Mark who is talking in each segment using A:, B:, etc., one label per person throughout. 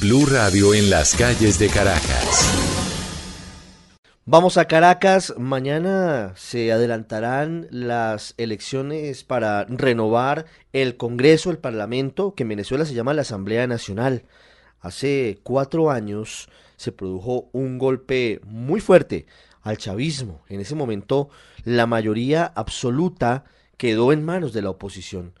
A: Blue Radio en las calles de Caracas.
B: Vamos a Caracas. Mañana se adelantarán las elecciones para renovar el Congreso, el Parlamento, que en Venezuela se llama la Asamblea Nacional. Hace cuatro años se produjo un golpe muy fuerte al chavismo. En ese momento la mayoría absoluta quedó en manos de la oposición.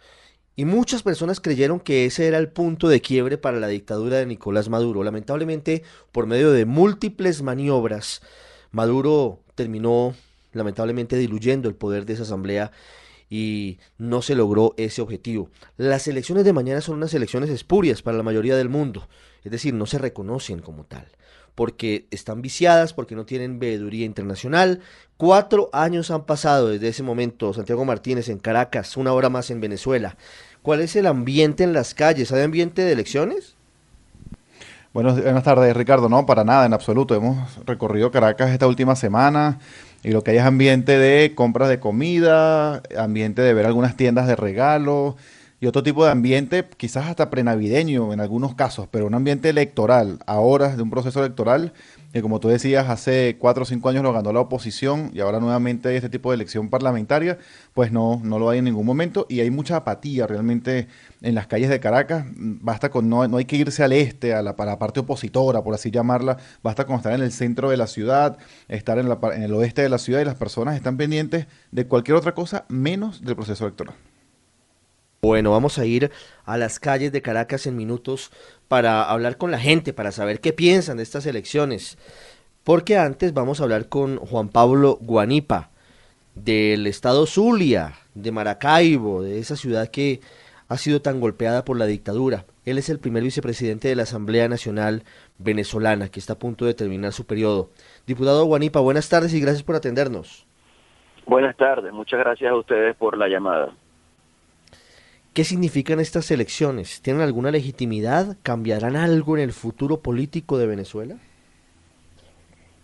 B: Y muchas personas creyeron que ese era el punto de quiebre para la dictadura de Nicolás Maduro. Lamentablemente, por medio de múltiples maniobras, Maduro terminó lamentablemente diluyendo el poder de esa asamblea y no se logró ese objetivo. Las elecciones de mañana son unas elecciones espurias para la mayoría del mundo, es decir, no se reconocen como tal, porque están viciadas, porque no tienen veeduría internacional. Cuatro años han pasado desde ese momento, Santiago Martínez en Caracas, una hora más en Venezuela. ¿Cuál es el ambiente en las calles? ¿Hay ambiente de elecciones?
C: buenas tardes, Ricardo. No, para nada, en absoluto. Hemos recorrido Caracas esta última semana y lo que hay es ambiente de compras de comida, ambiente de ver algunas tiendas de regalo y otro tipo de ambiente, quizás hasta prenavideño en algunos casos, pero un ambiente electoral, a horas de un proceso electoral que como tú decías, hace cuatro o cinco años lo ganó la oposición y ahora nuevamente hay este tipo de elección parlamentaria, pues no, no lo hay en ningún momento y hay mucha apatía realmente en las calles de Caracas. Basta con, no, no hay que irse al este, a la, la parte opositora, por así llamarla, basta con estar en el centro de la ciudad, estar en, la, en el oeste de la ciudad y las personas están pendientes de cualquier otra cosa menos del proceso electoral.
B: Bueno, vamos a ir a las calles de Caracas en minutos para hablar con la gente, para saber qué piensan de estas elecciones. Porque antes vamos a hablar con Juan Pablo Guanipa, del estado Zulia, de Maracaibo, de esa ciudad que ha sido tan golpeada por la dictadura. Él es el primer vicepresidente de la Asamblea Nacional Venezolana, que está a punto de terminar su periodo. Diputado Guanipa, buenas tardes y gracias por atendernos.
D: Buenas tardes, muchas gracias a ustedes por la llamada.
B: ¿Qué significan estas elecciones? ¿Tienen alguna legitimidad? ¿Cambiarán algo en el futuro político de Venezuela?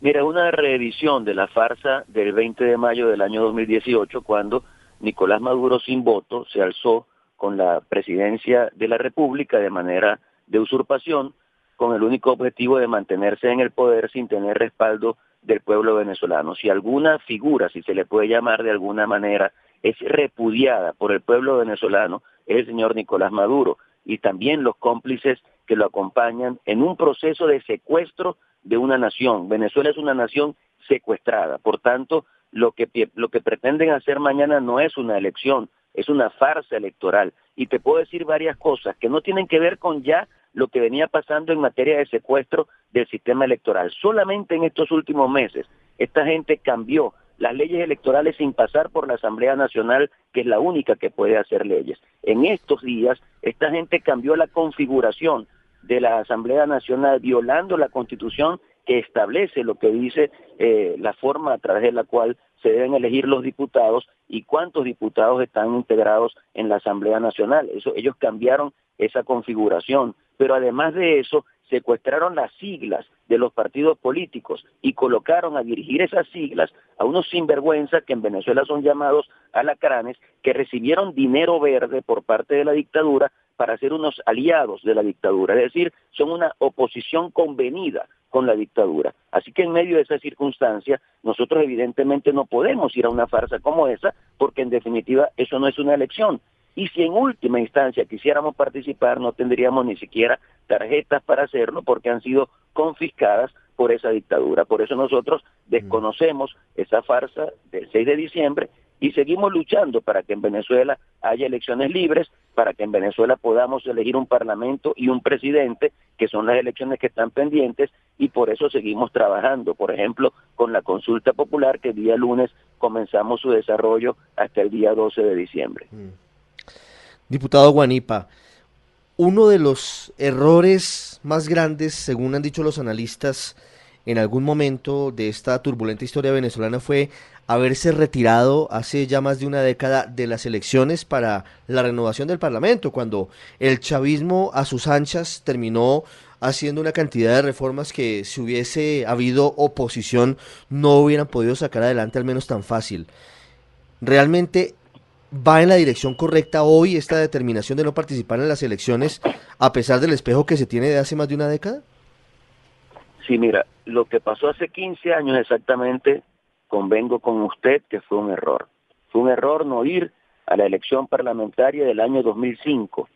D: Mira, una reedición de la farsa del 20 de mayo del año 2018, cuando Nicolás Maduro sin voto se alzó con la presidencia de la República de manera de usurpación, con el único objetivo de mantenerse en el poder sin tener respaldo del pueblo venezolano. Si alguna figura, si se le puede llamar de alguna manera, es repudiada por el pueblo venezolano, es el señor Nicolás Maduro y también los cómplices que lo acompañan en un proceso de secuestro de una nación. Venezuela es una nación secuestrada. Por tanto, lo que, lo que pretenden hacer mañana no es una elección, es una farsa electoral. Y te puedo decir varias cosas que no tienen que ver con ya lo que venía pasando en materia de secuestro del sistema electoral. Solamente en estos últimos meses, esta gente cambió las leyes electorales sin pasar por la Asamblea Nacional, que es la única que puede hacer leyes. En estos días, esta gente cambió la configuración de la Asamblea Nacional, violando la Constitución que establece lo que dice eh, la forma a través de la cual se deben elegir los diputados y cuántos diputados están integrados en la Asamblea Nacional. Eso, ellos cambiaron esa configuración. Pero además de eso, secuestraron las siglas de los partidos políticos y colocaron a dirigir esas siglas a unos sinvergüenza que en Venezuela son llamados alacranes, que recibieron dinero verde por parte de la dictadura para ser unos aliados de la dictadura, es decir, son una oposición convenida con la dictadura. Así que en medio de esa circunstancia, nosotros evidentemente no podemos ir a una farsa como esa, porque en definitiva eso no es una elección, y si en última instancia quisiéramos participar, no tendríamos ni siquiera tarjetas para hacerlo porque han sido confiscadas por esa dictadura. Por eso nosotros desconocemos esa farsa del 6 de diciembre y seguimos luchando para que en Venezuela haya elecciones libres, para que en Venezuela podamos elegir un parlamento y un presidente, que son las elecciones que están pendientes, y por eso seguimos trabajando, por ejemplo, con la consulta popular que el día lunes comenzamos su desarrollo hasta el día 12 de diciembre. Mm.
B: Diputado Guanipa, uno de los errores más grandes, según han dicho los analistas, en algún momento de esta turbulenta historia venezolana fue haberse retirado hace ya más de una década de las elecciones para la renovación del Parlamento, cuando el chavismo a sus anchas terminó haciendo una cantidad de reformas que si hubiese habido oposición no hubieran podido sacar adelante al menos tan fácil. Realmente va en la dirección correcta hoy esta determinación de no participar en las elecciones a pesar del espejo que se tiene de hace más de una década?
D: Sí, mira, lo que pasó hace 15 años exactamente, convengo con usted que fue un error. Fue un error no ir a la elección parlamentaria del año 2005.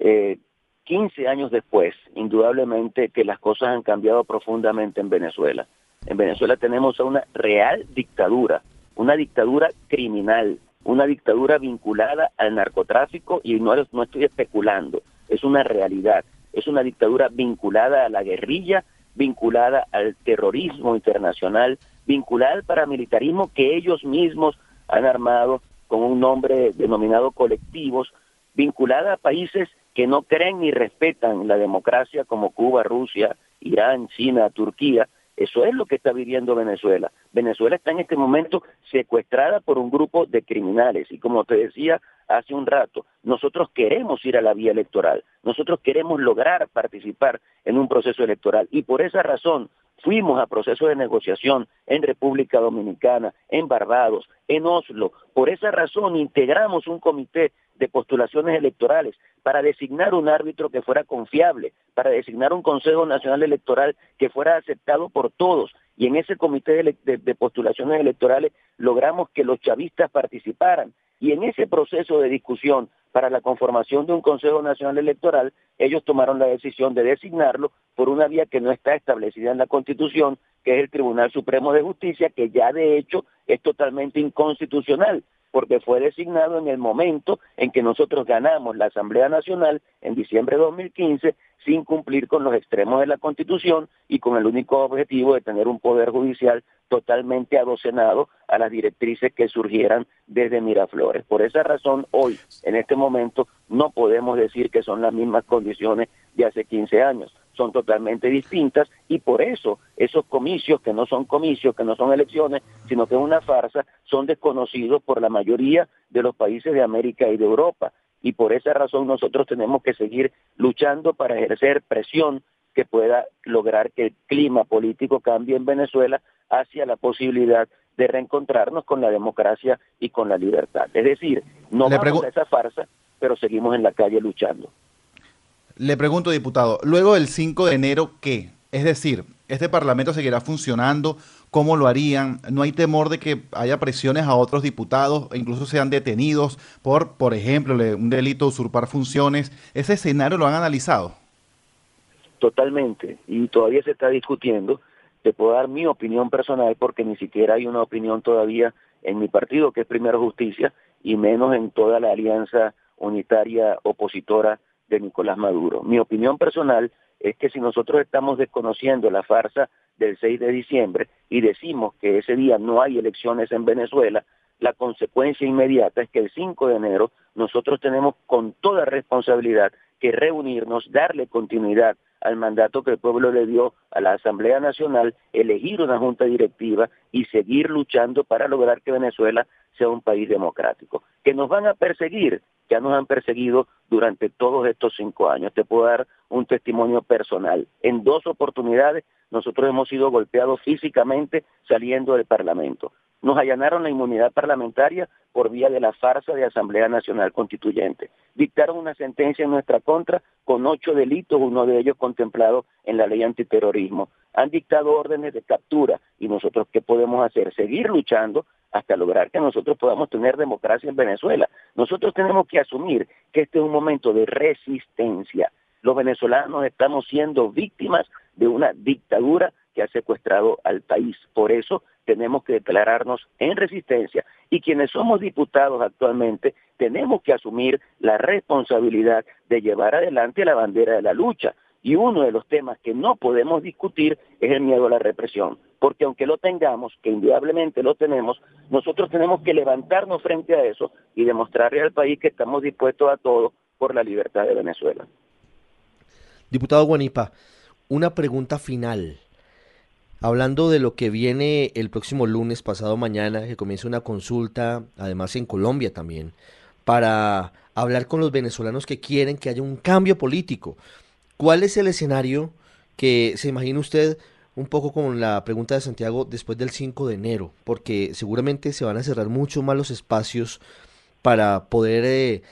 D: Eh, 15 años después, indudablemente que las cosas han cambiado profundamente en Venezuela. En Venezuela tenemos una real dictadura, una dictadura criminal, una dictadura vinculada al narcotráfico y no, no estoy especulando, es una realidad. Es una dictadura vinculada a la guerrilla, vinculada al terrorismo internacional, vinculada al paramilitarismo que ellos mismos han armado con un nombre denominado colectivos, vinculada a países que no creen ni respetan la democracia como Cuba, Rusia, Irán, China, Turquía. Eso es lo que está viviendo Venezuela. Venezuela está en este momento secuestrada por un grupo de criminales. Y como te decía hace un rato, nosotros queremos ir a la vía electoral, nosotros queremos lograr participar en un proceso electoral. Y por esa razón fuimos a procesos de negociación en República Dominicana, en Barbados, en Oslo. Por esa razón integramos un comité de postulaciones electorales para designar un árbitro que fuera confiable, para designar un Consejo Nacional Electoral que fuera aceptado por todos. Y en ese comité de, postulaciones electorales logramos que los chavistas participaran. Y en ese proceso de discusión para la conformación de un Consejo Nacional Electoral, ellos tomaron la decisión de designarlo por una vía que no está establecida en la Constitución, que es el Tribunal Supremo de Justicia, que ya de hecho es totalmente inconstitucional porque fue designado en el momento en que nosotros ganamos la Asamblea Nacional en diciembre de 2015 sin cumplir con los extremos de la Constitución y con el único objetivo de tener un poder judicial totalmente adocenado a las directrices que surgieran desde Miraflores. Por esa razón, hoy, en este momento, no podemos decir que son las mismas condiciones de hace 15 años son totalmente distintas y por eso esos comicios que no son comicios, que no son elecciones, sino que es una farsa, son desconocidos por la mayoría de los países de América y de Europa. Y por esa razón nosotros tenemos que seguir luchando para ejercer presión que pueda lograr que el clima político cambie en Venezuela hacia la posibilidad de reencontrarnos con la democracia y con la libertad. Es decir, no vamos a esa farsa, pero seguimos en la calle luchando.
C: Le pregunto, diputado, luego del 5 de enero, ¿qué? Es decir, ¿este Parlamento seguirá funcionando? ¿Cómo lo harían? ¿No hay temor de que haya presiones a otros diputados e incluso sean detenidos por, por ejemplo, un delito de usurpar funciones? ¿Ese escenario lo han analizado?
D: Totalmente, y todavía se está discutiendo. Te puedo dar mi opinión personal porque ni siquiera hay una opinión todavía en mi partido, que es Primero Justicia, y menos en toda la alianza unitaria opositora de Nicolás Maduro. Mi opinión personal es que si nosotros estamos desconociendo la farsa del 6 de diciembre y decimos que ese día no hay elecciones en Venezuela, la consecuencia inmediata es que el 5 de enero nosotros tenemos con toda responsabilidad que reunirnos, darle continuidad al mandato que el pueblo le dio a la Asamblea Nacional, elegir una junta directiva y seguir luchando para lograr que Venezuela sea un país democrático. Que nos van a perseguir, ya nos han perseguido durante todos estos cinco años. Te puedo dar un testimonio personal. En dos oportunidades nosotros hemos sido golpeados físicamente saliendo del Parlamento. Nos allanaron la inmunidad parlamentaria por vía de la farsa de Asamblea Nacional Constituyente. Dictaron una sentencia en nuestra contra con ocho delitos, uno de ellos contemplado en la ley antiterrorismo. Han dictado órdenes de captura y nosotros qué podemos hacer? Seguir luchando hasta lograr que nosotros podamos tener democracia en Venezuela. Nosotros tenemos que asumir que este es un momento de resistencia. Los venezolanos estamos siendo víctimas de una dictadura que ha secuestrado al país. Por eso tenemos que declararnos en resistencia y quienes somos diputados actualmente tenemos que asumir la responsabilidad de llevar adelante la bandera de la lucha. Y uno de los temas que no podemos discutir es el miedo a la represión, porque aunque lo tengamos, que indudablemente lo tenemos, nosotros tenemos que levantarnos frente a eso y demostrarle al país que estamos dispuestos a todo por la libertad de Venezuela.
B: Diputado Guanipa, una pregunta final. Hablando de lo que viene el próximo lunes, pasado mañana, que comienza una consulta, además en Colombia también, para hablar con los venezolanos que quieren que haya un cambio político. ¿Cuál es el escenario que se imagina usted un poco con la pregunta de Santiago después del 5 de enero? Porque seguramente se van a cerrar mucho más los espacios para poder eh,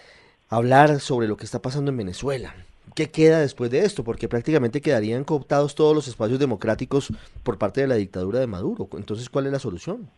B: hablar sobre lo que está pasando en Venezuela. ¿Qué queda después de esto? Porque prácticamente quedarían cooptados todos los espacios democráticos por parte de la dictadura de Maduro. Entonces, ¿cuál es la solución?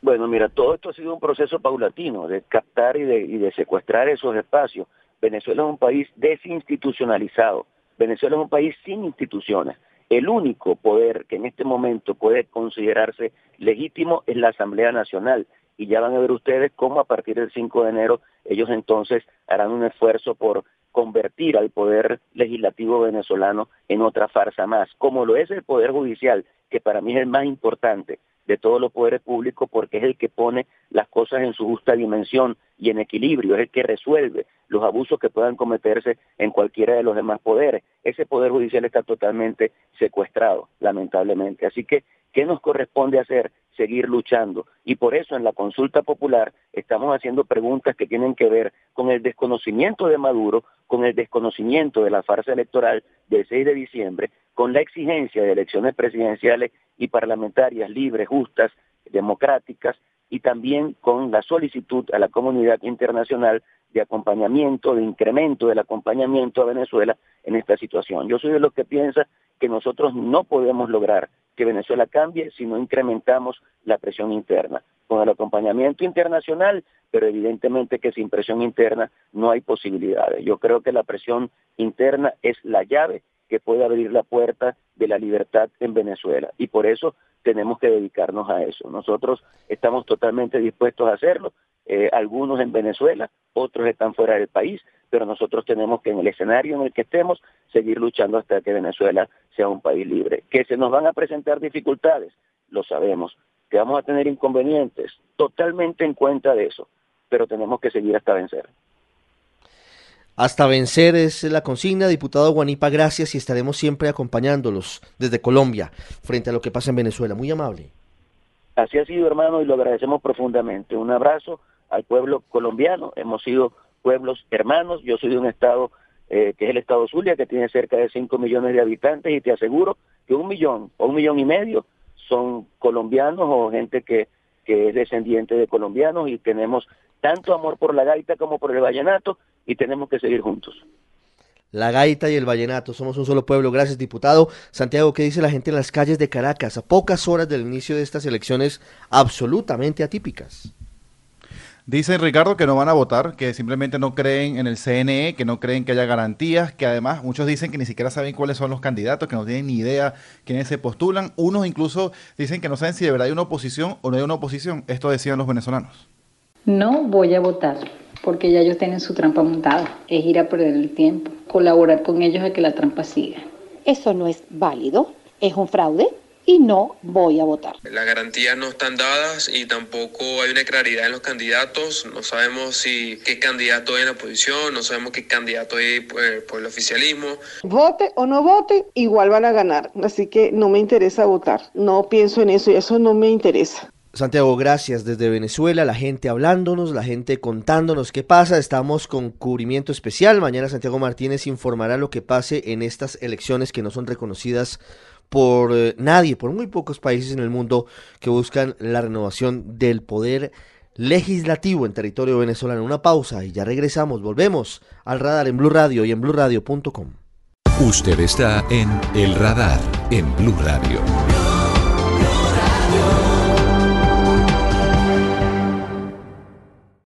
D: Bueno, mira, todo esto ha sido un proceso paulatino de captar y de, y de secuestrar esos espacios. Venezuela es un país desinstitucionalizado. Venezuela es un país sin instituciones. El único poder que en este momento puede considerarse legítimo es la Asamblea Nacional. Y ya van a ver ustedes cómo a partir del 5 de enero ellos entonces harán un esfuerzo por convertir al poder legislativo venezolano en otra farsa más, como lo es el poder judicial, que para mí es el más importante de todos los poderes públicos porque es el que pone las cosas en su justa dimensión y en equilibrio, es el que resuelve los abusos que puedan cometerse en cualquiera de los demás poderes. Ese poder judicial está totalmente secuestrado, lamentablemente. Así que, ¿qué nos corresponde hacer? Seguir luchando. Y por eso en la consulta popular estamos haciendo preguntas que tienen que ver con el desconocimiento de Maduro, con el desconocimiento de la farsa electoral del 6 de diciembre, con la exigencia de elecciones presidenciales y parlamentarias libres, justas, democráticas, y también con la solicitud a la comunidad internacional de acompañamiento, de incremento del acompañamiento a Venezuela en esta situación. Yo soy de los que piensa que nosotros no podemos lograr que Venezuela cambie si no incrementamos la presión interna. Con el acompañamiento internacional, pero evidentemente que sin presión interna no hay posibilidades. Yo creo que la presión interna es la llave que puede abrir la puerta de la libertad en Venezuela. Y por eso tenemos que dedicarnos a eso. Nosotros estamos totalmente dispuestos a hacerlo, eh, algunos en Venezuela, otros están fuera del país, pero nosotros tenemos que en el escenario en el que estemos seguir luchando hasta que Venezuela sea un país libre. Que se nos van a presentar dificultades, lo sabemos, que vamos a tener inconvenientes, totalmente en cuenta de eso, pero tenemos que seguir hasta vencer.
B: Hasta vencer es la consigna. Diputado Guanipa, gracias y estaremos siempre acompañándolos desde Colombia frente a lo que pasa en Venezuela. Muy amable.
D: Así ha sido, hermano, y lo agradecemos profundamente. Un abrazo al pueblo colombiano. Hemos sido pueblos hermanos. Yo soy de un estado eh, que es el estado Zulia, que tiene cerca de 5 millones de habitantes, y te aseguro que un millón o un millón y medio son colombianos o gente que, que es descendiente de colombianos y tenemos tanto amor por la gaita como por el vallenato y tenemos que seguir juntos.
B: La gaita y el vallenato, somos un solo pueblo. Gracias, diputado. Santiago, ¿qué dice la gente en las calles de Caracas a pocas horas del inicio de estas elecciones absolutamente atípicas?
C: Dicen Ricardo que no van a votar, que simplemente no creen en el CNE, que no creen que haya garantías, que además muchos dicen que ni siquiera saben cuáles son los candidatos, que no tienen ni idea quiénes se postulan. Unos incluso dicen que no saben si de verdad hay una oposición o no hay una oposición. Esto decían los venezolanos.
E: No voy a votar porque ya ellos tienen su trampa montada. Es ir a perder el tiempo, colaborar con ellos a que la trampa siga.
F: Eso no es válido, es un fraude y no voy a votar.
G: Las garantías no están dadas y tampoco hay una claridad en los candidatos. No sabemos si qué candidato hay en la oposición, no sabemos qué candidato hay por, por, el oficialismo.
H: Vote o no vote, igual van a ganar. Así que no me interesa votar. No pienso en eso y eso no me interesa.
B: Santiago, gracias desde Venezuela, la gente hablándonos, la gente contándonos qué pasa. Estamos con cubrimiento especial. Mañana Santiago Martínez informará lo que pase en estas elecciones que no son reconocidas por eh, nadie, por muy pocos países en el mundo que buscan la renovación del poder legislativo en territorio venezolano. Una pausa y ya regresamos, volvemos al radar en Blue Radio y en bluradio.com.
A: Usted está en El Radar en Blue Radio.